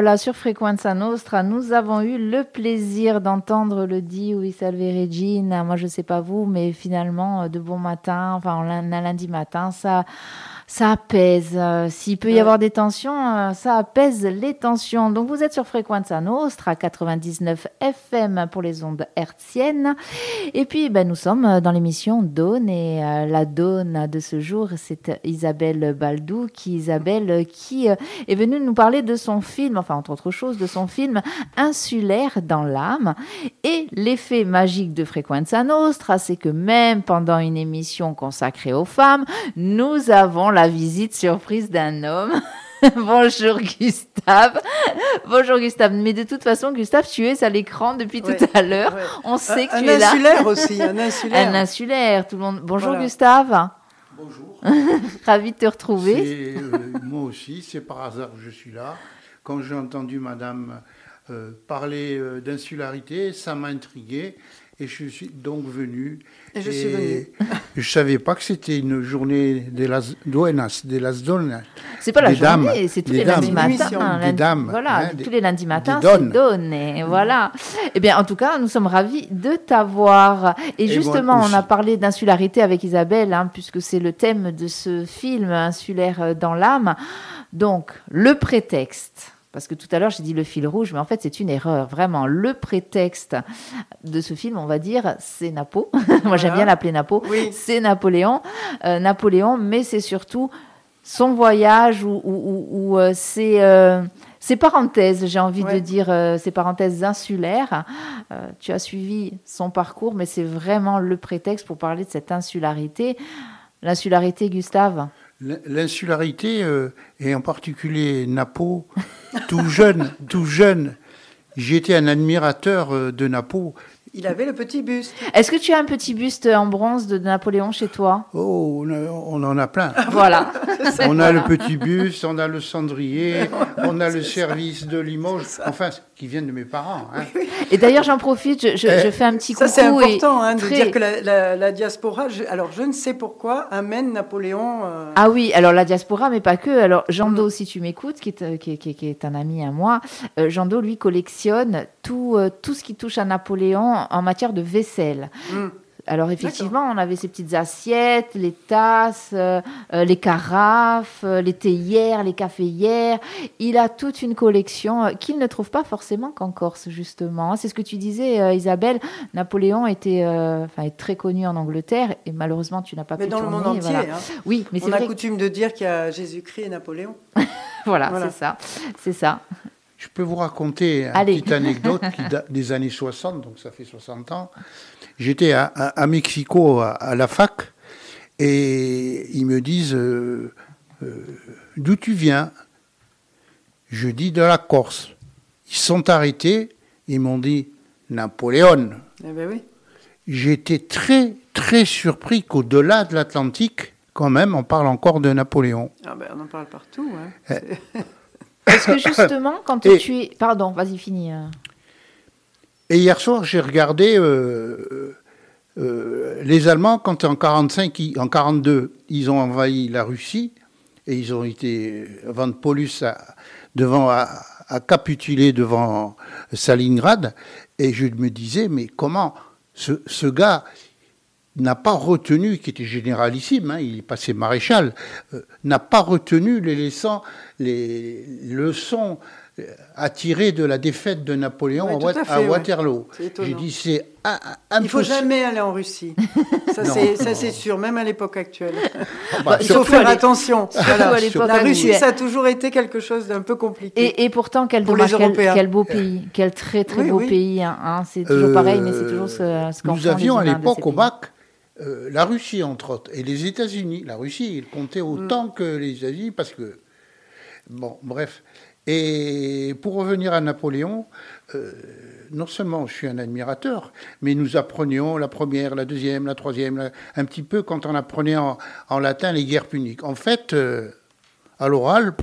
Speaker 1: Voilà, sur Frequenza Nostra, nous avons eu le plaisir d'entendre le dit Oui Salve Regina. Moi, je sais pas vous, mais finalement, euh, de bon matin, enfin, un lundi matin, ça ça apaise. Euh, S'il peut y
Speaker 2: Ouais.
Speaker 1: avoir des tensions, euh, ça apaise les tensions. Donc vous êtes sur Frequenza Nostra 99 FM pour les ondes hertziennes. Et puis ben, nous sommes dans l'émission Dawn et euh, la Dawn de ce jour, c'est Isabelle Baldou qui Isabelle qui euh, est venue nous parler de son film, enfin entre autres choses, de son film Insulaire dans l'âme. Et l'effet magique de Frequenza Nostra, c'est que même pendant une émission consacrée aux femmes, nous avons la visite surprise d'un homme. *laughs* Bonjour Gustave. Bonjour Gustave. Mais de toute façon, Gustave, tu es à l'écran depuis
Speaker 2: Ouais.
Speaker 1: tout à l'heure.
Speaker 2: Ouais.
Speaker 1: On sait que
Speaker 2: un
Speaker 1: tu es là.
Speaker 2: insulaire aussi, un *laughs* insulaire.
Speaker 1: Un insulaire, tout le monde. Bonjour
Speaker 2: Voilà.
Speaker 1: Gustave.
Speaker 4: Bonjour. *laughs*
Speaker 1: Ravi de te retrouver.
Speaker 4: Euh, moi aussi, c'est par hasard que je suis là. Quand j'ai entendu Madame euh, parler euh, d'insularité, ça m'a intrigué et je suis donc venu.
Speaker 2: Et je suis venu.
Speaker 4: Je savais pas que c'était une journée de las duenas, de las donas.
Speaker 1: C'est pas la
Speaker 4: Des dames.
Speaker 1: journée, c'est tous les lundis matins. hein,
Speaker 4: Des
Speaker 1: lundi-
Speaker 4: dames,
Speaker 1: Voilà,
Speaker 4: hein,
Speaker 1: tous les lundis matins, c'est donne. Et voilà. Eh bien, en tout cas, nous sommes ravis de t'avoir. Et,
Speaker 4: Et
Speaker 1: justement, on a parlé d'insularité avec Isabelle, hein, puisque c'est le thème de ce film, Insulaire dans l'âme. Donc, le prétexte. Parce que tout à l'heure, j'ai dit le fil rouge, mais en fait, c'est une erreur. Vraiment, le prétexte de ce film, on va dire, c'est Napo. *laughs* Moi, j'aime bien l'appeler Napo.
Speaker 2: Oui.
Speaker 1: C'est Napoléon. Euh, Napoléon, mais c'est surtout son voyage ou, ou- ou- ou, euh, ses, euh, ses parenthèses, j'ai envie de dire, euh, ses parenthèses insulaires. Tu as suivi son parcours, mais c'est vraiment le prétexte pour parler de cette insularité. L'insularité, Gustave?
Speaker 4: L'insularité, euh, et en particulier Napo, tout *laughs* jeune, tout jeune, j'étais un admirateur euh, de Napo.
Speaker 2: Il avait le petit buste.
Speaker 1: Est-ce que tu as un petit buste en bronze de Napoléon chez toi?
Speaker 4: Oh, on, a- on en a plein.
Speaker 1: Voilà. *laughs*
Speaker 4: On a le petit bus, on a le cendrier, *laughs* on a le service de Limoges, enfin, qui viennent de mes parents. hein. *laughs*
Speaker 1: Et d'ailleurs, j'en profite, je, je- je fais un petit
Speaker 2: Ça,
Speaker 1: coucou.
Speaker 2: c'est
Speaker 1: et
Speaker 2: important hein, de
Speaker 1: très-
Speaker 2: dire que la, la- la diaspora, je- alors je ne sais pourquoi, amène Napoléon. euh,
Speaker 1: Ah oui, alors la diaspora, mais pas que. Alors Jean
Speaker 2: Mm.
Speaker 1: Si tu m'écoutes, qui est, euh, qui, est- qui est- qui est un ami à moi, euh, Jean Do, lui, collectionne tout, euh, tout ce qui touche à Napoléon en matière de vaisselle.
Speaker 2: hmm.
Speaker 1: Alors effectivement, on avait ces petites assiettes, les tasses, euh, euh, les carafes, euh, les théières, les caféières. Il a toute une collection qu'il ne trouve pas forcément qu'en Corse, justement. C'est ce que tu disais, euh, Isabelle. Napoléon était, euh, est très connu en Angleterre et malheureusement, tu n'as pas
Speaker 2: Mais
Speaker 1: pu
Speaker 2: dans le monde entier.
Speaker 1: voilà.
Speaker 2: hein.
Speaker 1: Oui, mais c'est
Speaker 2: On a
Speaker 1: vrai.
Speaker 2: coutume de dire qu'il y a Jésus-Christ et Napoléon. *laughs*
Speaker 1: Voilà,
Speaker 2: Voilà.
Speaker 1: c'est ça. C'est ça.
Speaker 4: Je peux vous raconter une
Speaker 1: Allez.
Speaker 4: petite anecdote qui des années 60, donc ça fait 60 ans. J'étais à, à- à Mexico à, à la fac et ils me disent euh, euh, d'où tu viens? Je dis de la Corse. Ils sont arrêtés, ils m'ont dit Napoléon.
Speaker 2: Eh ben oui.
Speaker 4: J'étais très très surpris qu'au-delà de l'Atlantique, quand même, on parle encore de Napoléon.
Speaker 2: Ah ben, on en parle partout. hein. *laughs*
Speaker 1: Parce que *laughs* justement, quand
Speaker 4: Et-
Speaker 1: tu es. Pardon, vas-y, finis. euh.
Speaker 4: Et hier soir, j'ai regardé euh, euh, les Allemands quand en 45, ils- en 42, ils ont envahi la Russie et ils ont été avant de Paulus à, devant à, à capituler devant Stalingrad. Et je me disais, mais comment ce, ce gars n'a pas retenu, qui était généralissime, hein, il est passé maréchal, euh, n'a pas retenu les leçons, les leçons euh, à tirer de la défaite de Napoléon
Speaker 2: Ouais,
Speaker 4: à,
Speaker 2: tout
Speaker 4: Wat-
Speaker 2: à fait,
Speaker 4: à
Speaker 2: ouais.
Speaker 4: Waterloo.
Speaker 2: Étonnant.
Speaker 4: J'ai dit, c'est un-
Speaker 2: Il faut
Speaker 4: impossible.
Speaker 2: jamais aller en Russie. *laughs* Ça, c'est, sûr, même à l'époque actuelle.
Speaker 4: Bah,
Speaker 2: Il faut faire attention.
Speaker 1: Surtout
Speaker 2: Voilà.
Speaker 1: à l'époque
Speaker 2: La Russie, ça a toujours été quelque chose d'un peu compliqué.
Speaker 1: Et, et pourtant, quel
Speaker 2: Pour les
Speaker 1: dommage, quel,
Speaker 2: Européens.
Speaker 1: quel beau pays, quel très très
Speaker 2: Oui,
Speaker 1: beau
Speaker 2: oui.
Speaker 1: pays. hein, hein. c'est toujours
Speaker 4: Euh,
Speaker 1: pareil, mais c'est toujours ce, ce qu'en
Speaker 4: Nous avions à l'époque au bac euh, la Russie, entre autres, et les États-Unis. La Russie, il comptait autant
Speaker 1: Mm.
Speaker 4: que les États-Unis parce que. Bon, bref. Et pour revenir à Napoléon, euh, non seulement je suis un admirateur, mais nous apprenions la première, la deuxième, la troisième, la- un petit peu quand on apprenait en, en latin les guerres puniques. En fait, euh, à l'oral,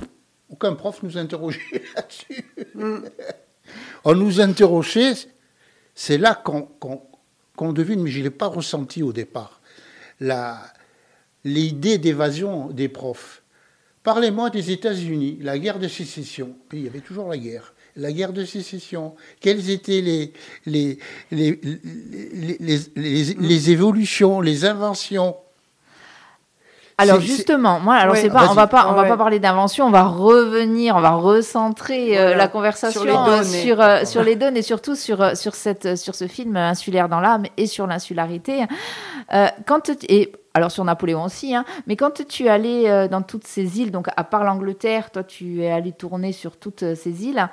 Speaker 4: aucun prof nous interrogeait *laughs* là-dessus. On nous interrogeait, c'est là qu'on qu'on- qu'on devine, mais je ne l'ai pas ressenti au départ, l'idée d'évasion des profs. Parlez-moi des États-Unis, la guerre de sécession. Il y avait toujours la guerre. La guerre de sécession. Quelles étaient les, les, les- les- les évolutions, les inventions
Speaker 1: Alors justement, moi, alors
Speaker 2: Ouais,
Speaker 1: c'est pas, on va pas, on va pas parler d'invention, on va revenir, on va recentrer euh, la conversation
Speaker 2: Sur les
Speaker 1: euh,
Speaker 2: données.
Speaker 1: sur, euh, sur les données et surtout sur euh, sur cette euh, sur ce film euh, insulaire dans l'âme et sur l'insularité. Euh, quand et alors sur Napoléon aussi, hein, mais quand tu es allé euh, dans toutes ces îles, donc à part l'Angleterre, toi tu es allé tourner sur toutes euh, ces îles.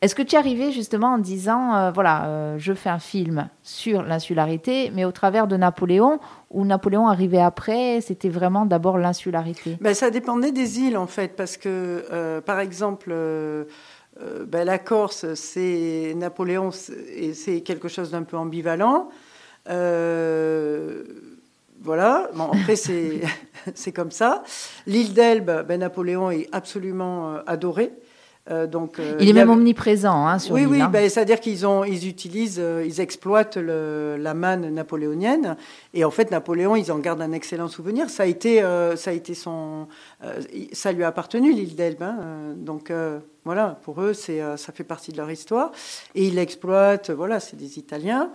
Speaker 1: Est-ce que tu es arrivé justement en disant, euh, voilà, je fais un film sur l'insularité, mais au travers de Napoléon, ou Napoléon arrivait après, c'était vraiment d'abord l'insularité?
Speaker 2: Ben, ça dépendait des îles, en fait, parce que, par exemple, ben, la Corse, c'est Napoléon, c'est- quelque chose d'un peu ambivalent. Voilà, bon, après, c'est *laughs* c'est comme ça. L'île d'Elbe, ben, Napoléon est absolument euh, adoré. Euh, donc, euh,
Speaker 1: Il est même
Speaker 2: a-
Speaker 1: omniprésent hein, sur
Speaker 2: oui,
Speaker 1: l'île,
Speaker 2: oui,
Speaker 1: hein.
Speaker 2: ben, c'est-à-dire qu'ils ont, ils utilisent, euh, ils exploitent le- la manne napoléonienne, et en fait Napoléon, ils en gardent un excellent souvenir. Ça a été, ça a été son, ça lui a appartenu l'île d'Elbe, hein, donc voilà, pour eux, c'est, ça fait partie de leur histoire, et ils l'exploitent. Voilà, c'est des Italiens.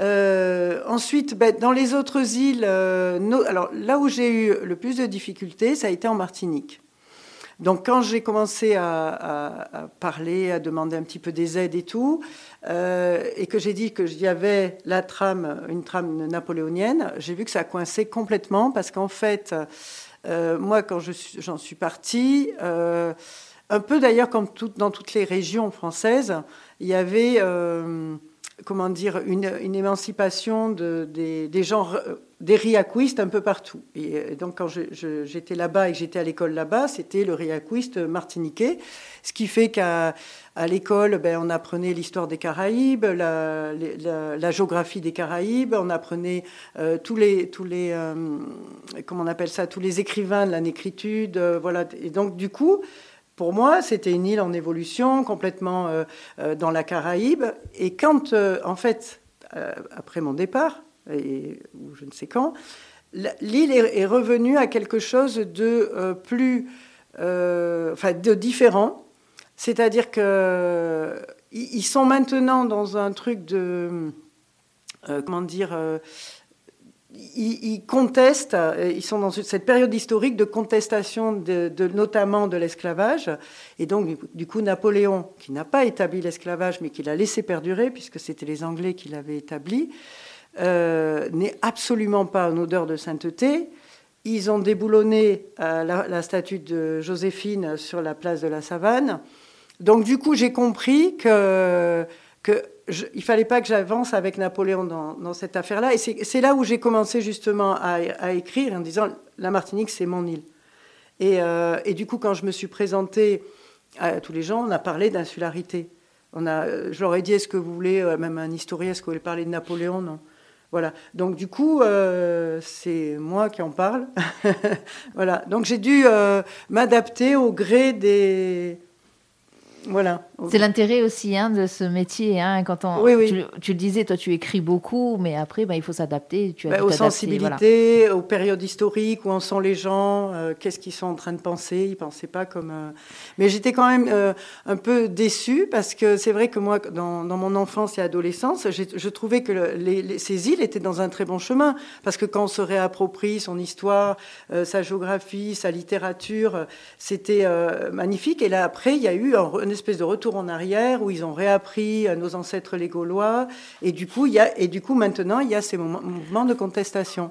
Speaker 2: Euh, ensuite, ben, dans les autres îles, euh, alors là où j'ai eu le plus de difficultés, ça a été en Martinique. Donc quand j'ai commencé à, parler, à demander un petit peu des aides et tout, euh, et que j'ai dit que j'y avais la trame, une trame napoléonienne, j'ai vu que ça coinçait complètement parce qu'en fait, moi quand j'en suis partie, un peu d'ailleurs comme dans toutes les régions françaises, il y avait comment dire une, émancipation de- des, gens euh, des riaquistes un peu partout. Et, euh, donc, quand j'étais là-bas et que j'étais à l'école là-bas, c'était le riaquiste martiniquais. Ce qui fait qu'à l'école, ben, on apprenait l'histoire des Caraïbes, la, géographie des Caraïbes, on apprenait euh, tous les, tous les comment on appelle ça, tous les écrivains de la négritude. euh, voilà. Et donc, du coup, pour moi, c'était une île en évolution, complètement euh, euh, dans la Caraïbe. Et quand, euh, en fait, après mon départ, ou je ne sais quand, l'île est, revenue à quelque chose de plus, enfin, de différent. C'est-à-dire que ils ils sont maintenant dans un truc de, comment dire, ils, contestent, euh, ils sont dans cette période historique de contestation, notamment de l'esclavage. Et donc, du coup, Napoléon, qui n'a pas établi l'esclavage, mais qui l'a laissé perdurer, puisque c'était les Anglais qui l'avaient établi, euh, n'est absolument pas en odeur de sainteté. Ils ont déboulonné euh, la, statue de Joséphine sur la place de la Savane. Donc, du coup, j'ai compris que je- il fallait pas que j'avance avec Napoléon dans, cette affaire-là. Et c'est là où j'ai commencé justement à, écrire en disant la Martinique, c'est mon île. Et, euh, et du coup, quand je me suis présentée à tous les gens, on a parlé d'insularité. On a, je leur ai dit, est-ce que vous voulez, euh, même un historien, est-ce que vous voulez parler de Napoléon? Non. Voilà. Donc du coup, euh, c'est moi qui en parle. *laughs* voilà. Donc j'ai dû m'adapter au gré des. Voilà.
Speaker 1: C'est l'intérêt aussi hein, de ce métier. Hein, quand on,
Speaker 2: Oui, oui.
Speaker 1: Tu, tu le disais, toi, tu écris beaucoup, mais après, ben, il faut s'adapter. Tu as dû
Speaker 2: aux sensibilités, aux périodes historiques, où en sont les gens, euh, qu'est-ce qu'ils sont en train de penser. Ils ne pensaient pas comme. euh, Mais j'étais quand même euh, un peu déçue parce que c'est vrai que moi, dans, dans mon enfance et adolescence, je trouvais que le- les- les- ces îles étaient dans un très bon chemin. Parce que quand on se réapproprie son histoire, sa géographie, sa littérature, c'était magnifique. Et là, après, il y a eu un, une espèce de retour en arrière où ils ont réappris euh, nos ancêtres les Gaulois. Et du coup, il y a, et du coup maintenant, il y a ces mouvements de contestation.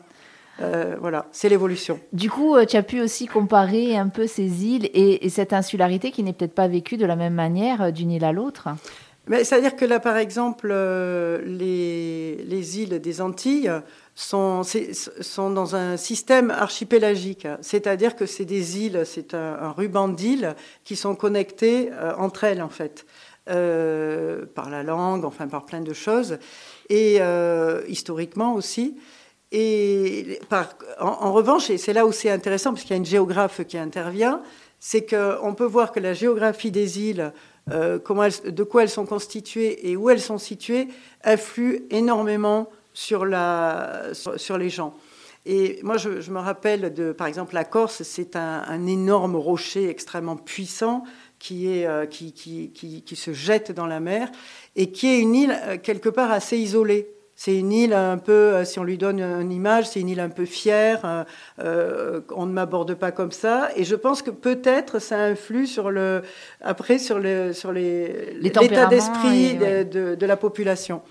Speaker 2: Euh, voilà, c'est l'évolution.
Speaker 1: Du coup, euh, tu as pu aussi comparer un peu ces îles et, et cette insularité qui n'est peut-être pas vécue de la même manière d'une île à l'autre.
Speaker 2: Mais c'est-à-dire que là, par exemple, les, les îles des Antilles sont, dans un système archipélagique. C'est-à-dire que c'est des îles, c'est un, ruban d'îles qui sont connectées euh, entre elles, en fait, euh, par la langue, enfin par plein de choses, et euh, historiquement aussi. Et en, revanche, et c'est là où c'est intéressant, parce qu'il y a une géographe qui intervient, c'est qu'on peut voir que la géographie des îles, comment elles- de quoi elles sont constituées et où elles sont situées, influe énormément sur, la, sur, sur les gens. Et moi, je, je me rappelle de, par exemple, la Corse, c'est un, un énorme rocher extrêmement puissant qui, est, euh, qui, qui, qui, qui se jette dans la mer et qui est une île euh, quelque part assez isolée. C'est une île un peu, euh, si on lui donne une image, c'est une île un peu fière. euh, on ne m'aborde pas comme ça. Et je pense que peut-être ça influe sur le, après sur le, sur les, l'état
Speaker 1: tempéraments
Speaker 2: d'esprit
Speaker 1: et-
Speaker 2: de,
Speaker 1: ouais.
Speaker 2: de- de la population.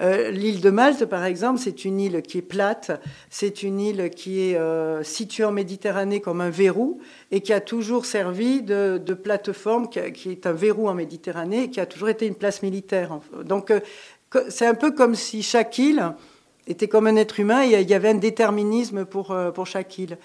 Speaker 2: Euh, L'île de Malte, par exemple, c'est une île qui est plate, c'est une île qui est euh, située en Méditerranée comme un verrou et qui a toujours servi de, plateforme, qui, est un verrou en Méditerranée et qui a toujours été une place militaire. Donc euh, c'est un peu comme si chaque île était comme un être humain et il y avait un déterminisme pour, pour chaque île.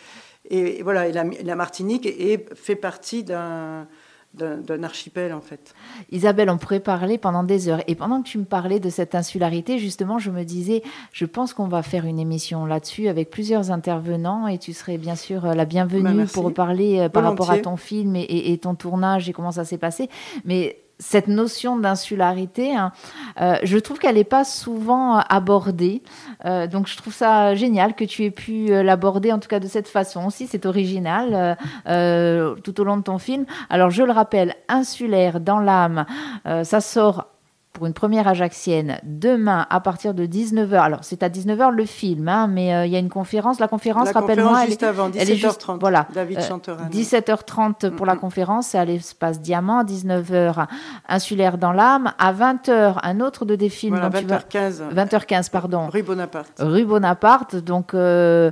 Speaker 2: Et, voilà, la Martinique est, fait partie d'un d'un archipel en fait.
Speaker 1: Isabelle, on pourrait parler pendant des heures. Et pendant que tu me parlais de cette insularité, justement, je me disais, je pense qu'on va faire une émission là-dessus avec plusieurs intervenants et tu serais bien sûr euh, la bienvenue
Speaker 2: Bah,
Speaker 1: pour parler euh, par rapport à ton film et, et- et ton tournage et comment ça s'est passé. Mais cette notion d'insularité, hein, euh, je trouve qu'elle n'est pas souvent euh, abordée. Euh, donc je trouve ça génial que tu aies pu l'aborder en tout cas de cette façon aussi. C'est original tout au long de ton film. Alors je le rappelle, Insulaire dans l'âme, ça sort pour une première ajaxienne demain à partir de 19h. Alors c'est à 19h le film, hein, mais euh, il y a une conférence. La conférence, rappelle-moi, elle,
Speaker 2: juste avant,
Speaker 1: elle est juste-
Speaker 2: 17h30.
Speaker 1: voilà.
Speaker 2: David
Speaker 1: Euh,
Speaker 2: Chanteran.
Speaker 1: 17h30 pour la conférence, c'est à l'espace Diamant, 19h Insulaire dans l'âme, à 20h un autre de des films
Speaker 2: Voilà,
Speaker 1: dont tu vas-
Speaker 2: 20h15.
Speaker 1: 20h15 pardon,
Speaker 2: Rue Bonaparte.
Speaker 1: rue Bonaparte. Donc, euh,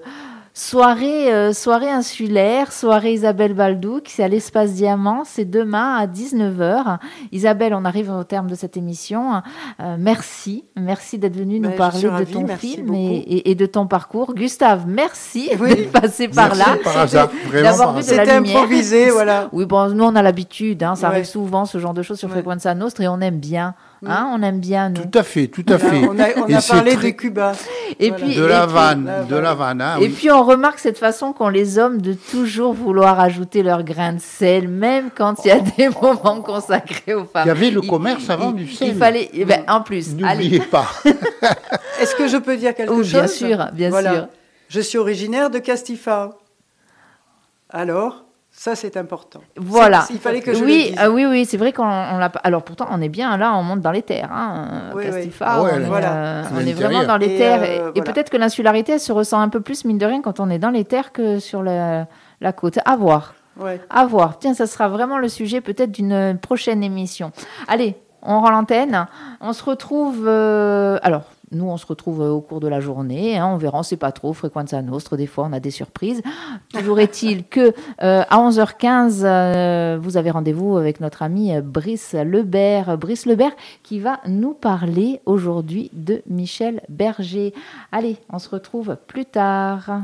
Speaker 1: soirée, euh, soirée insulaire, soirée Isabelle Baldouk, c'est à l'espace Diamant, c'est demain à 19h. Isabelle, on arrive au terme de cette émission. Euh, merci, merci d'être venue nous
Speaker 2: Ben, je
Speaker 1: parler de ton
Speaker 2: merci
Speaker 1: film et, et- et de ton parcours. Gustave, merci
Speaker 2: Oui. *laughs*
Speaker 1: d'être passé par
Speaker 4: Merci,
Speaker 1: là.
Speaker 4: par
Speaker 2: C'était improvisé, voilà.
Speaker 1: Oui, bon, nous on a l'habitude, hein, ça
Speaker 2: Ouais.
Speaker 1: arrive souvent ce genre de choses sur
Speaker 2: Ouais.
Speaker 1: Frequenza Nostra et on aime bien, hein, on aime bien nous.
Speaker 4: Tout à fait, tout à fait.
Speaker 2: On a, on parlé
Speaker 4: très-
Speaker 2: de Cuba.
Speaker 1: Et
Speaker 2: Voilà.
Speaker 1: puis,
Speaker 4: De la vanne, de la vanne,
Speaker 1: Et
Speaker 4: oui.
Speaker 1: puis on remarque cette façon qu'ont les hommes de toujours vouloir ajouter leur grain de sel, même quand il y a des moments consacrés aux femmes.
Speaker 4: Il y avait le
Speaker 1: Il-
Speaker 4: commerce avant
Speaker 1: il-
Speaker 4: du sel.
Speaker 1: Il fallait, eh ben, en plus.
Speaker 4: N'oubliez pas. *laughs*
Speaker 2: Est-ce que je peux dire quelque
Speaker 1: Oh,
Speaker 2: chose?
Speaker 1: bien sûr, bien
Speaker 2: Voilà.
Speaker 1: sûr.
Speaker 2: Je suis originaire de Castifa. Alors, ça c'est important.
Speaker 1: Voilà.
Speaker 2: Il fallait que je
Speaker 1: oui,
Speaker 2: le dise.
Speaker 1: ah oui, oui, c'est vrai qu'on on l'a pas. Alors pourtant, on est bien là, on monte dans les terres. Hein,
Speaker 2: Oui, oui.
Speaker 1: Castifa,
Speaker 4: Ah ouais,
Speaker 1: on, est,
Speaker 2: voilà.
Speaker 1: euh, on est vraiment dans les
Speaker 2: Et,
Speaker 1: terres.
Speaker 2: euh,
Speaker 1: et peut-être que l'insularité, elle se ressent un peu plus, mine de rien, quand on est dans les terres que sur la, la côte. À voir.
Speaker 2: Ouais.
Speaker 1: À voir. Tiens, ça sera vraiment le sujet peut-être d'une prochaine émission. Allez, on rend l'antenne. On se retrouve. euh, alors. Nous, on se retrouve euh, au cours de la journée. hein, on verra, on sait pas trop. Frequenza Nostre, des fois, on a des surprises. *gasps* Toujours est-il que euh, à 11h15, euh, vous avez rendez-vous avec notre ami Brice Lebert. Brice Lebert qui va nous parler aujourd'hui de Michel Berger. Allez, on se retrouve plus tard.